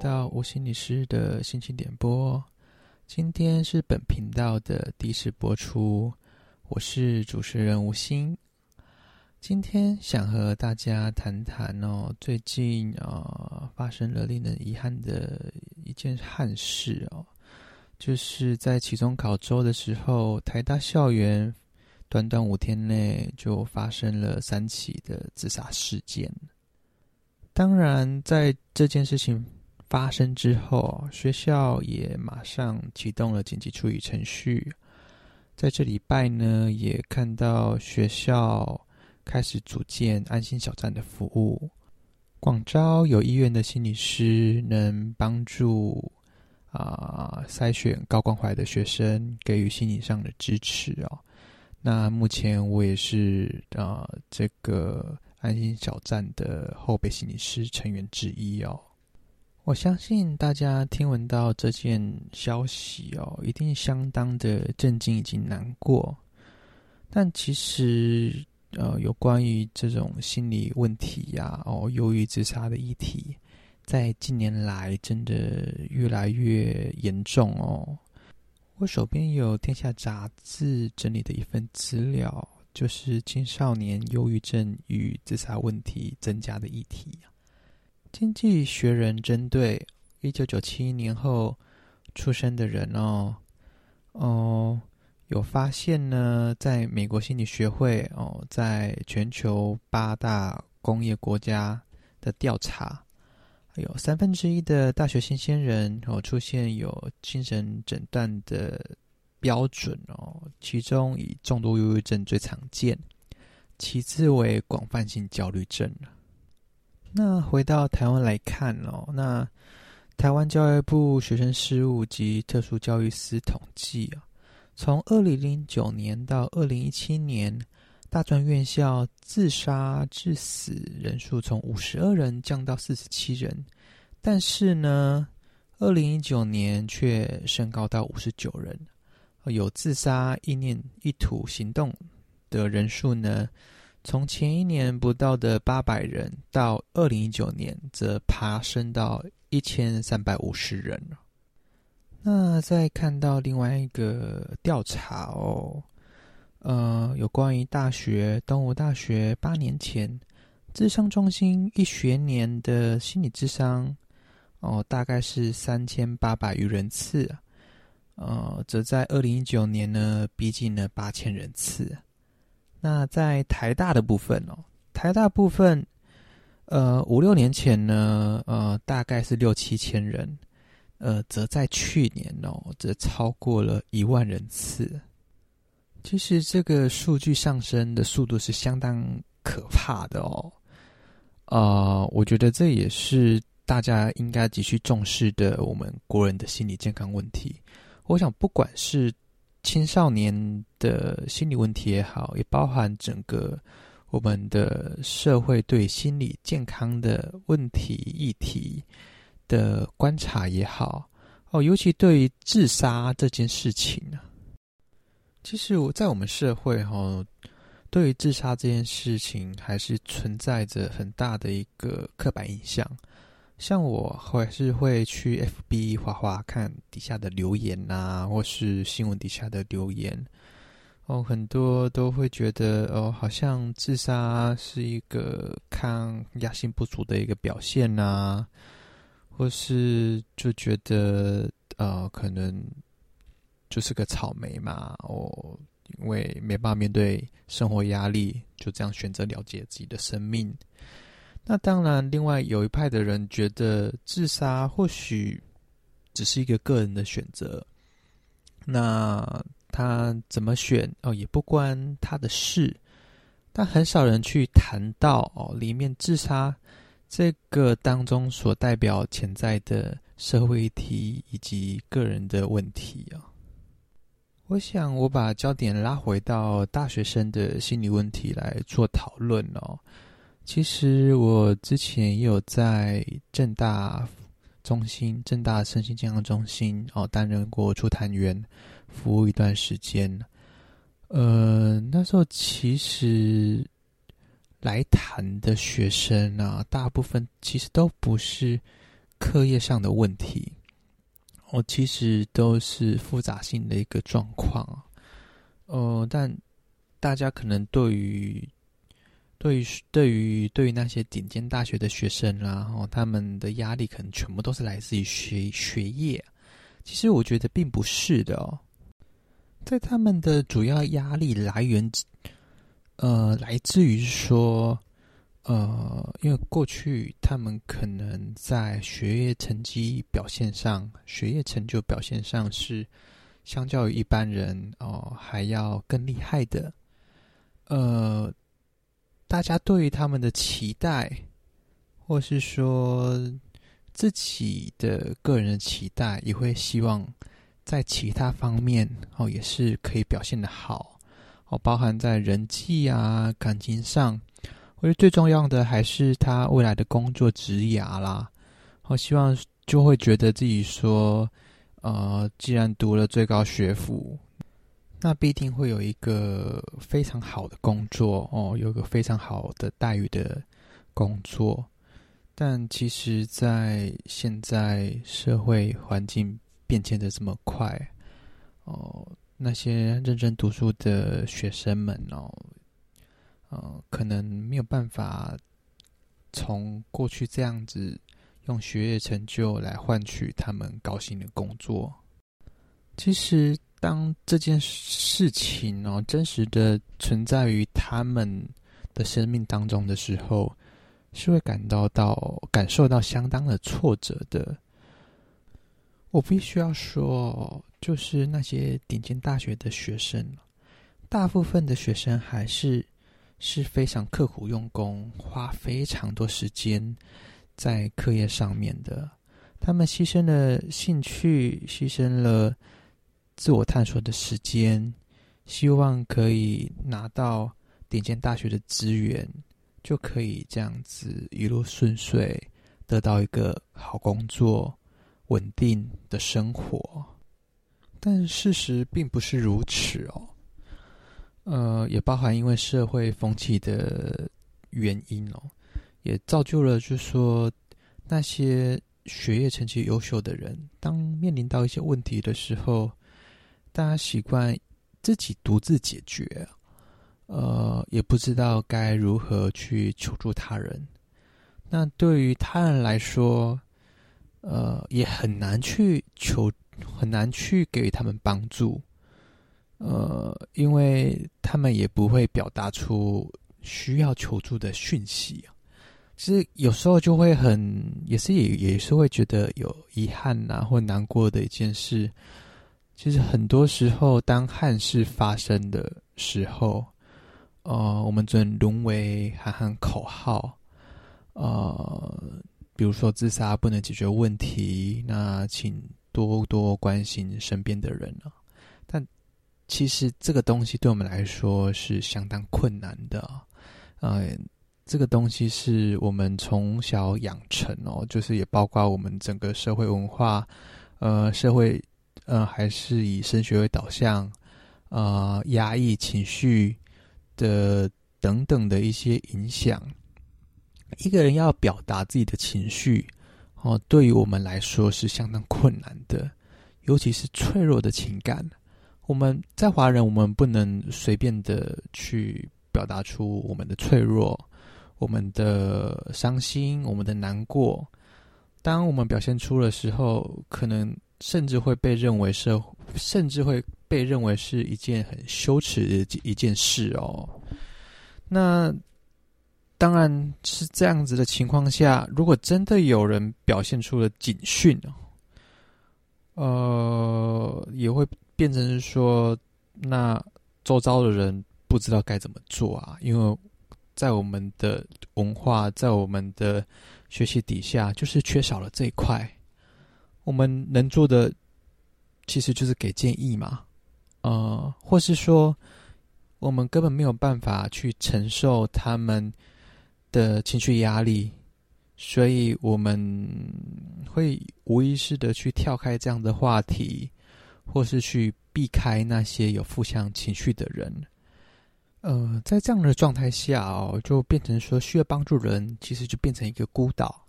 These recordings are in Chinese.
到吴心理师的心情点播。今天是本频道的第一次播出，我是主持人吴心。今天想和大家谈谈哦，最近啊、发生了令人遗憾的一件憾事哦，就是在期中考周的时候，台大校园短短五天内就发生了三起的自杀事件。当然，在这件事情发生之后，学校也马上启动了紧急处理程序。在这礼拜呢，也看到学校开始组建安心小站的服务，广招有意愿的心理师，能帮助啊、呃、筛选高关怀的学生，给予心理上的支持哦。那目前我也是啊、呃、这个。安心小站的后备心理师成员之一哦，我相信大家听闻到这件消息哦，一定相当的震惊以及难过。但其实，呃，有关于这种心理问题呀，哦，忧郁自杀的议题，在近年来真的越来越严重哦。我手边有《天下杂志》整理的一份资料。就是青少年忧郁症与自杀问题增加的议题。经济学人针对一九九七年后出生的人哦，哦，有发现呢，在美国心理学会哦，在全球八大工业国家的调查，有三分之一的大学新鲜人哦，出现有精神诊断的。标准哦，其中以重度忧郁症最常见，其次为广泛性焦虑症。那回到台湾来看哦，那台湾教育部学生事务及特殊教育司统计啊，从二零零九年到二零一七年，大专院校自杀致死人数从五十二人降到四十七人，但是呢，二零一九年却升高到五十九人。有自杀意念、意图行动的人数呢，从前一年不到的八百人，到二零一九年则爬升到一千三百五十人。那再看到另外一个调查哦，呃，有关于大学东吴大学八年前智商中心一学年的心理智商哦，大概是三千八百余人次。呃，则在二零一九年呢，逼近了八千人次。那在台大的部分哦，台大部分，呃，五六年前呢，呃，大概是六七千人，呃，则在去年哦，则超过了一万人次。其实这个数据上升的速度是相当可怕的哦。啊、呃，我觉得这也是大家应该急需重视的，我们国人的心理健康问题。我想，不管是青少年的心理问题也好，也包含整个我们的社会对心理健康的问题议题的观察也好，哦，尤其对于自杀这件事情呢，其实我在我们社会哈，对于自杀这件事情还是存在着很大的一个刻板印象。像我还是会去 FB 画画看底下的留言呐，或是新闻底下的留言，哦，很多都会觉得哦，好像自杀是一个抗压性不足的一个表现呐，或是就觉得呃，可能就是个草莓嘛，哦，因为没办法面对生活压力，就这样选择了结自己的生命。那当然，另外有一派的人觉得自杀或许只是一个个人的选择，那他怎么选哦，也不关他的事。但很少人去谈到哦，里面自杀这个当中所代表潜在的社会议题以及个人的问题啊。我想我把焦点拉回到大学生的心理问题来做讨论哦。其实我之前也有在正大中心、正大身心健康中心哦担任过出谈员，服务一段时间。呃，那时候其实来谈的学生啊，大部分其实都不是课业上的问题，哦，其实都是复杂性的一个状况。呃，但大家可能对于对于对于对于那些顶尖大学的学生啦，然后他们的压力可能全部都是来自于学学业。其实我觉得并不是的哦，在他们的主要压力来源，呃，来自于说，呃，因为过去他们可能在学业成绩表现上，学业成就表现上是相较于一般人哦，呃，还要更厉害的，呃，大家对于他们的期待，或是说。自己的个人的期待，也会希望在其他方面哦，也是可以表现得好哦，包含在人际啊、感情上。我觉得最重要的还是他未来的工作职涯啦。我希望就会觉得自己说，呃，既然读了最高学府，那必定会有一个非常好的工作哦，有个非常好的待遇的工作。但其实，在现在社会环境变迁的这么快，哦，那些认真读书的学生们哦，呃，可能没有办法从过去这样子用学业成就来换取他们高薪的工作。其实，当这件事情哦，真实的存在于他们的生命当中的时候，是会感到到感受到相当的挫折的。我必须要说，就是那些顶尖大学的学生，大部分的学生还是是非常刻苦用功，花非常多时间在课业上面的。他们牺牲了兴趣，牺牲了自我探索的时间，希望可以拿到顶尖大学的资源。就可以这样子一路顺遂，得到一个好工作、稳定的生活。但事实并不是如此哦。呃，也包含因为社会风气的原因哦，也造就了，就说那些学业成绩优秀的人，当面临到一些问题的时候，大家习惯自己独自解决。呃，也不知道该如何去求助他人。那对于他人来说，呃，也很难去求，很难去给予他们帮助。呃，因为他们也不会表达出需要求助的讯息。其实有时候就会很，也是也也是会觉得有遗憾呐、啊，或难过的一件事。其实很多时候，当憾事发生的时候，呃，我们只能沦为喊喊口号，呃，比如说自杀不能解决问题，那请多多关心身边的人了。但其实这个东西对我们来说是相当困难的，呃，这个东西是我们从小养成哦，就是也包括我们整个社会文化，呃，社会呃还是以升学为导向，呃，压抑情绪。的等等的一些影响，一个人要表达自己的情绪，哦，对于我们来说是相当困难的，尤其是脆弱的情感。我们在华人，我们不能随便的去表达出我们的脆弱、我们的伤心、我们的难过。当我们表现出的时候，可能甚至会被认为是，甚至会。被认为是一件很羞耻的一件事哦。那当然是这样子的情况下，如果真的有人表现出了警讯哦，呃，也会变成是说，那周遭的人不知道该怎么做啊。因为在我们的文化，在我们的学习底下，就是缺少了这一块。我们能做的，其实就是给建议嘛。呃，或是说，我们根本没有办法去承受他们的情绪压力，所以我们会无意识的去跳开这样的话题，或是去避开那些有负向情绪的人。呃，在这样的状态下哦，就变成说需要帮助人，其实就变成一个孤岛。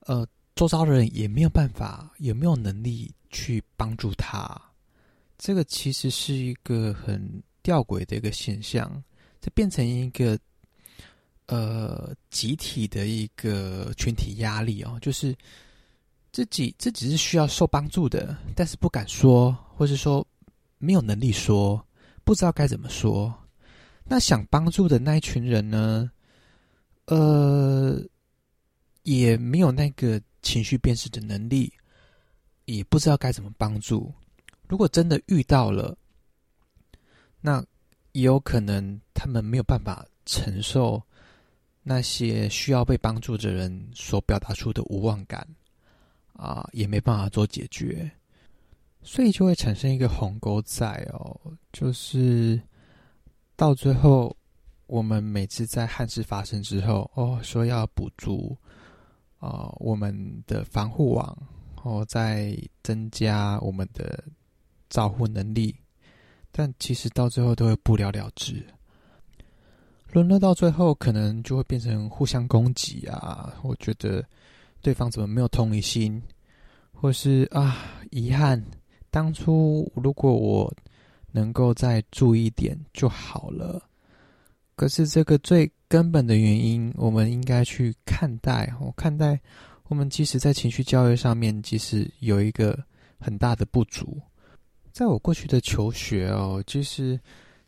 呃，周遭的人也没有办法，也没有能力去帮助他。这个其实是一个很吊诡的一个现象，这变成一个呃集体的一个群体压力哦，就是自己自己是需要受帮助的，但是不敢说，或是说没有能力说，不知道该怎么说。那想帮助的那一群人呢，呃，也没有那个情绪辨识的能力，也不知道该怎么帮助。如果真的遇到了，那也有可能他们没有办法承受那些需要被帮助的人所表达出的无望感啊，也没办法做解决，所以就会产生一个鸿沟在哦，就是到最后，我们每次在憾事发生之后，哦，说要补足啊我们的防护网，哦，再增加我们的。照护能力，但其实到最后都会不了了之。沦落到最后，可能就会变成互相攻击啊！我觉得对方怎么没有同理心，或是啊，遗憾，当初如果我能够再注意点就好了。可是这个最根本的原因，我们应该去看待。我看待我们即使在情绪教育上面，即使有一个很大的不足。在我过去的求学哦，其实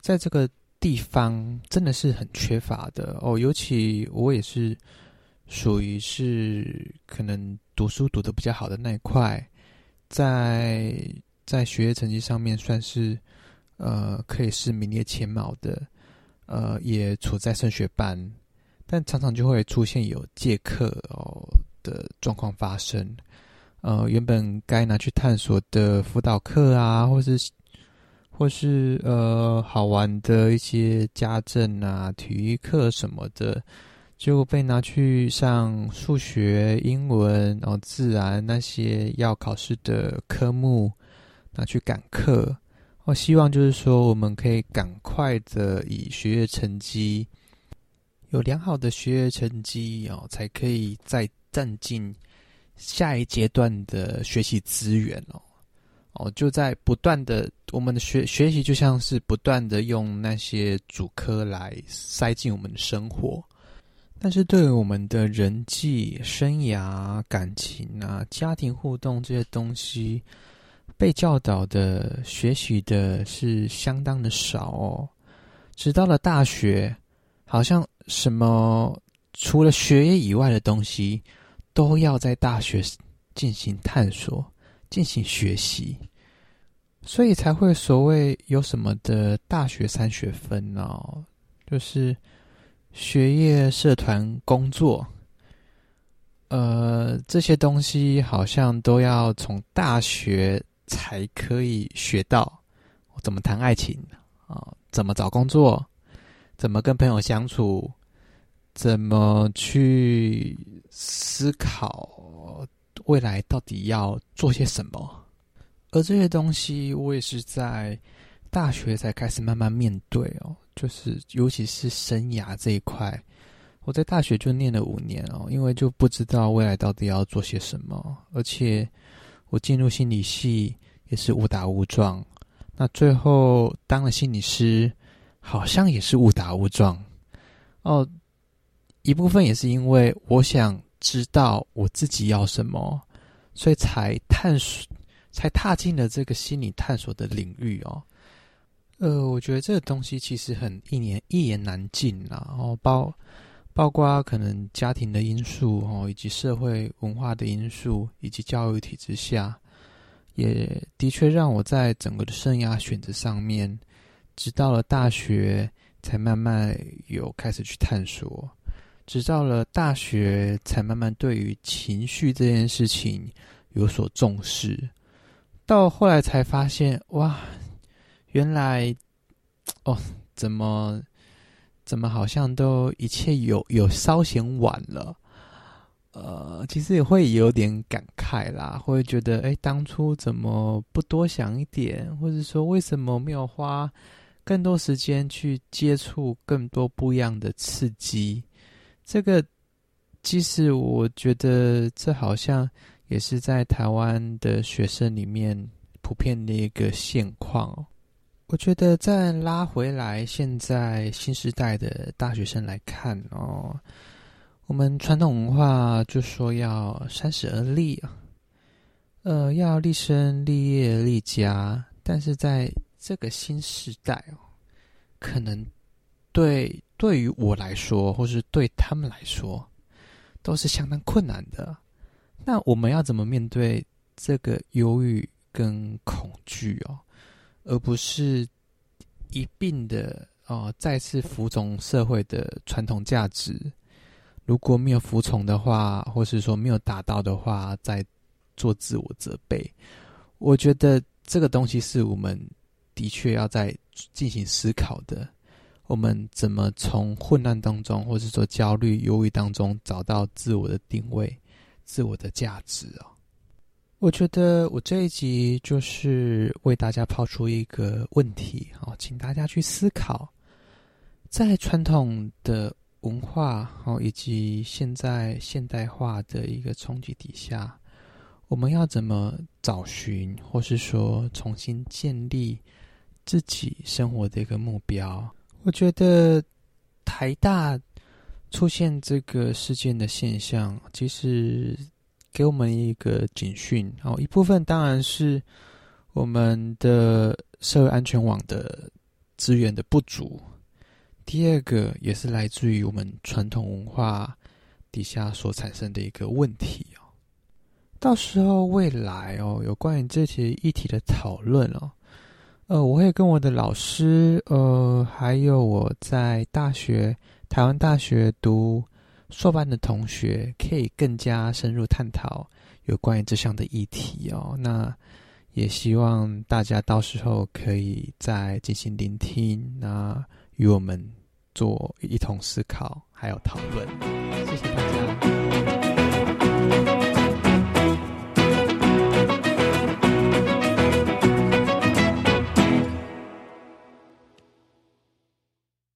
在这个地方真的是很缺乏的哦。尤其我也是属于是可能读书读的比较好的那一块，在在学业成绩上面算是呃可以是名列前茅的，呃也处在升学班，但常常就会出现有借课哦的状况发生。呃，原本该拿去探索的辅导课啊，或是或是呃好玩的一些家政啊、体育课什么的，就被拿去上数学、英文，然后自然那些要考试的科目拿去赶课。我希望就是说，我们可以赶快的以学业成绩有良好的学业成绩哦，才可以再占进。下一阶段的学习资源哦，哦，就在不断的，我们的学学习就像是不断的用那些主科来塞进我们的生活，但是对于我们的人际、生涯、感情啊、家庭互动这些东西，被教导的、学习的是相当的少哦。直到了大学，好像什么除了学业以外的东西。都要在大学进行探索、进行学习，所以才会所谓有什么的大学三学分哦，就是学业、社团、工作，呃，这些东西好像都要从大学才可以学到，怎么谈爱情啊，怎么找工作，怎么跟朋友相处。怎么去思考未来到底要做些什么？而这些东西，我也是在大学才开始慢慢面对哦。就是尤其是生涯这一块，我在大学就念了五年哦，因为就不知道未来到底要做些什么。而且我进入心理系也是误打误撞，那最后当了心理师，好像也是误打误撞哦。一部分也是因为我想知道我自己要什么，所以才探索，才踏进了这个心理探索的领域哦。呃，我觉得这个东西其实很一言一言难尽啦，然后包包括可能家庭的因素哦，以及社会文化的因素，以及教育体制下，也的确让我在整个的生涯选择上面，直到了大学才慢慢有开始去探索。直到了大学，才慢慢对于情绪这件事情有所重视。到后来才发现，哇，原来，哦，怎么怎么好像都一切有有稍嫌晚了。呃，其实也会有点感慨啦，会觉得，哎，当初怎么不多想一点，或者说为什么没有花更多时间去接触更多不一样的刺激？这个其实我觉得这好像也是在台湾的学生里面普遍的一个现况。我觉得再拉回来，现在新时代的大学生来看哦，我们传统文化就说要三十而立啊，呃，要立身、立业、立家，但是在这个新时代哦，可能对对于我来说，或是对他们来说，都是相当困难的。那我们要怎么面对这个忧郁跟恐惧哦？而不是一并的哦，再次服从社会的传统价值。如果没有服从的话，或是说没有达到的话，再做自我责备。我觉得这个东西是我们的确要在进行思考的。我们怎么从混乱当中，或是说焦虑、忧郁当中，找到自我的定位、自我的价值哦？我觉得我这一集就是为大家抛出一个问题，好，请大家去思考，在传统的文化，好，以及现在现代化的一个冲击底下，我们要怎么找寻，或是说重新建立自己生活的一个目标？我觉得台大出现这个事件的现象，其实。给我们一个警讯哦，一部分当然是我们的社会安全网的资源的不足，第二个也是来自于我们传统文化底下所产生的一个问题哦。到时候未来哦，有关于这些议题的讨论哦，呃，我会跟我的老师，呃，还有我在大学台湾大学读。硕班的同学可以更加深入探讨有关于这项的议题哦。那也希望大家到时候可以再进行聆听，那与我们做一同思考还有讨论。谢谢大家。